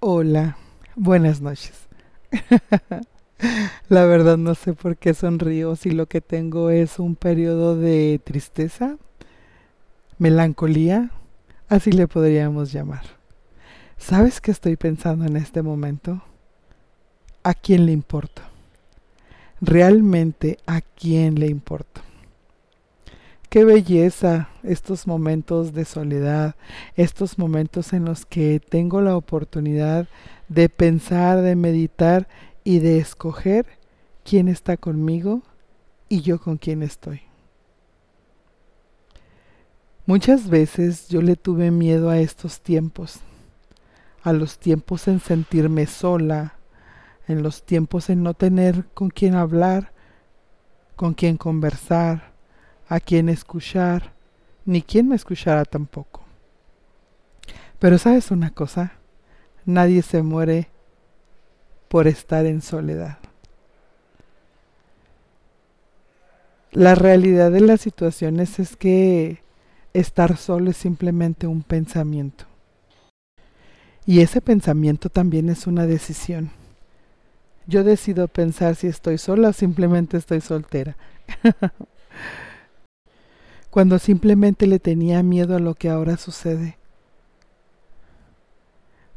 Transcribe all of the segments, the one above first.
Hola, buenas noches. La verdad no sé por qué sonrío si lo que tengo es un periodo de tristeza, melancolía, así le podríamos llamar. ¿Sabes qué estoy pensando en este momento? ¿A quién le importo? Realmente a quién le importo. Qué belleza estos momentos de soledad, estos momentos en los que tengo la oportunidad de pensar, de meditar y de escoger quién está conmigo y yo con quién estoy. Muchas veces yo le tuve miedo a estos tiempos, a los tiempos en sentirme sola, en los tiempos en no tener con quién hablar, con quién conversar, a quién escuchar, ni quién me escuchara tampoco. Pero sabes una cosa, nadie se muere por estar en soledad. La realidad de las situaciones es que estar solo es simplemente un pensamiento. Y ese pensamiento también es una decisión. Yo decido pensar si estoy sola o simplemente estoy soltera. Cuando simplemente le tenía miedo a lo que ahora sucede.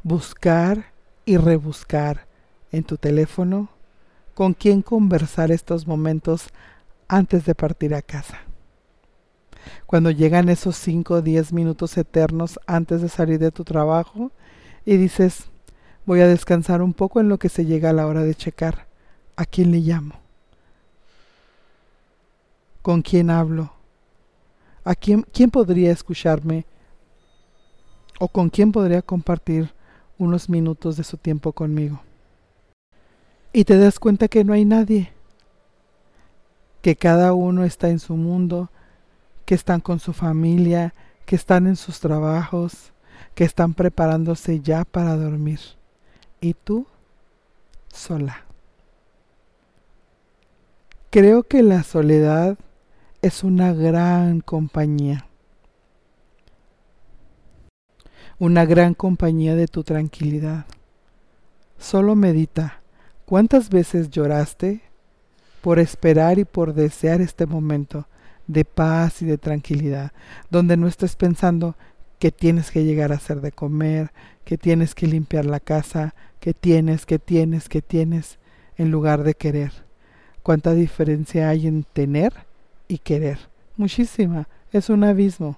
Buscar y rebuscar en tu teléfono con quién conversar estos momentos antes de partir a casa. Cuando llegan esos 5 o 10 minutos eternos antes de salir de tu trabajo y dices, Voy a descansar un poco en lo que se llega a la hora de checar. ¿A quién le llamo? ¿Con quién hablo? ¿A quién, quién podría escucharme? ¿O con quién podría compartir unos minutos de su tiempo conmigo? Y te das cuenta que no hay nadie, que cada uno está en su mundo, que están con su familia, que están en sus trabajos, que están preparándose ya para dormir y tú sola. Creo que la soledad es una gran compañía. Una gran compañía de tu tranquilidad. Solo medita cuántas veces lloraste por esperar y por desear este momento de paz y de tranquilidad, donde no estés pensando que tienes que llegar a hacer de comer, que tienes que limpiar la casa, que tienes, que tienes, que tienes, en lugar de querer. ¿Cuánta diferencia hay en tener y querer? Muchísima, es un abismo.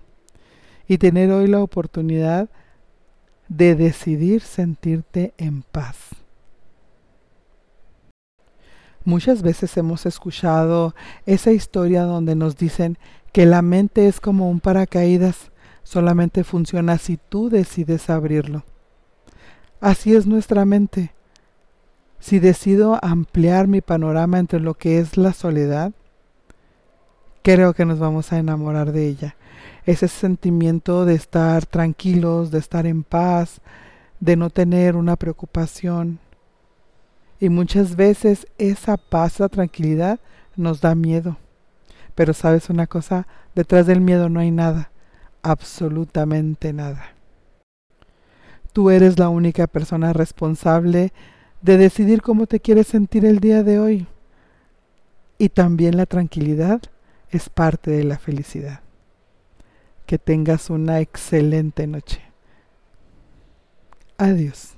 Y tener hoy la oportunidad de decidir sentirte en paz. Muchas veces hemos escuchado esa historia donde nos dicen que la mente es como un paracaídas Solamente funciona si tú decides abrirlo. Así es nuestra mente. Si decido ampliar mi panorama entre lo que es la soledad, creo que nos vamos a enamorar de ella. Ese sentimiento de estar tranquilos, de estar en paz, de no tener una preocupación. Y muchas veces esa paz, esa tranquilidad nos da miedo. Pero sabes una cosa, detrás del miedo no hay nada absolutamente nada. Tú eres la única persona responsable de decidir cómo te quieres sentir el día de hoy. Y también la tranquilidad es parte de la felicidad. Que tengas una excelente noche. Adiós.